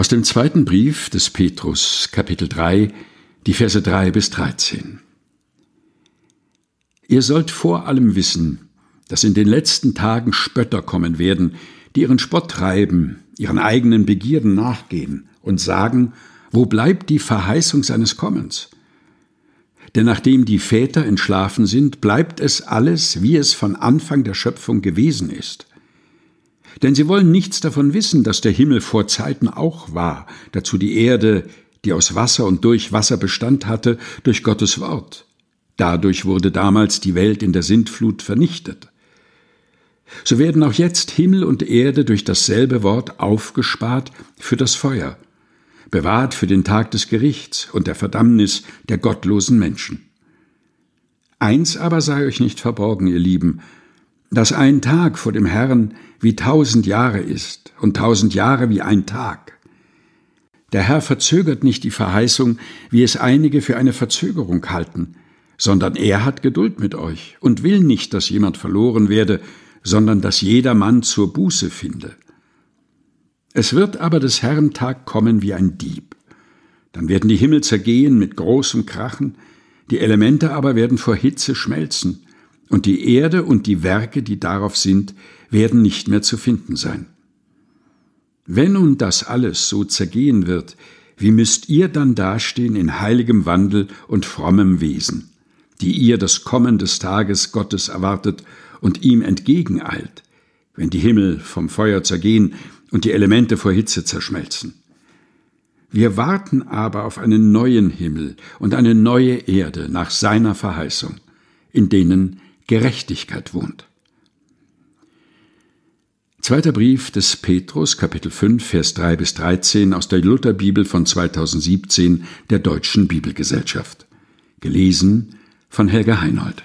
Aus dem zweiten Brief des Petrus, Kapitel 3, die Verse 3 bis 13. Ihr sollt vor allem wissen, dass in den letzten Tagen Spötter kommen werden, die ihren Spott treiben, ihren eigenen Begierden nachgehen und sagen, wo bleibt die Verheißung seines Kommens? Denn nachdem die Väter entschlafen sind, bleibt es alles, wie es von Anfang der Schöpfung gewesen ist. Denn sie wollen nichts davon wissen, dass der Himmel vor Zeiten auch war, dazu die Erde, die aus Wasser und durch Wasser Bestand hatte, durch Gottes Wort. Dadurch wurde damals die Welt in der Sintflut vernichtet. So werden auch jetzt Himmel und Erde durch dasselbe Wort aufgespart für das Feuer, bewahrt für den Tag des Gerichts und der Verdammnis der gottlosen Menschen. Eins aber sei euch nicht verborgen, ihr Lieben, dass ein Tag vor dem Herrn wie tausend Jahre ist und tausend Jahre wie ein Tag. Der Herr verzögert nicht die Verheißung, wie es einige für eine Verzögerung halten, sondern er hat Geduld mit euch und will nicht, dass jemand verloren werde, sondern dass jeder Mann zur Buße finde. Es wird aber des Herrn Tag kommen wie ein Dieb. Dann werden die Himmel zergehen mit großem Krachen, die Elemente aber werden vor Hitze schmelzen, und die Erde und die Werke, die darauf sind, werden nicht mehr zu finden sein. Wenn nun das alles so zergehen wird, wie müsst ihr dann dastehen in heiligem Wandel und frommem Wesen, die ihr das Kommen des Tages Gottes erwartet und ihm entgegeneilt, wenn die Himmel vom Feuer zergehen und die Elemente vor Hitze zerschmelzen. Wir warten aber auf einen neuen Himmel und eine neue Erde nach seiner Verheißung, in denen Gerechtigkeit wohnt. Zweiter Brief des Petrus, Kapitel 5, Vers 3 bis 13 aus der Lutherbibel von 2017 der Deutschen Bibelgesellschaft. Gelesen von Helga Heinold.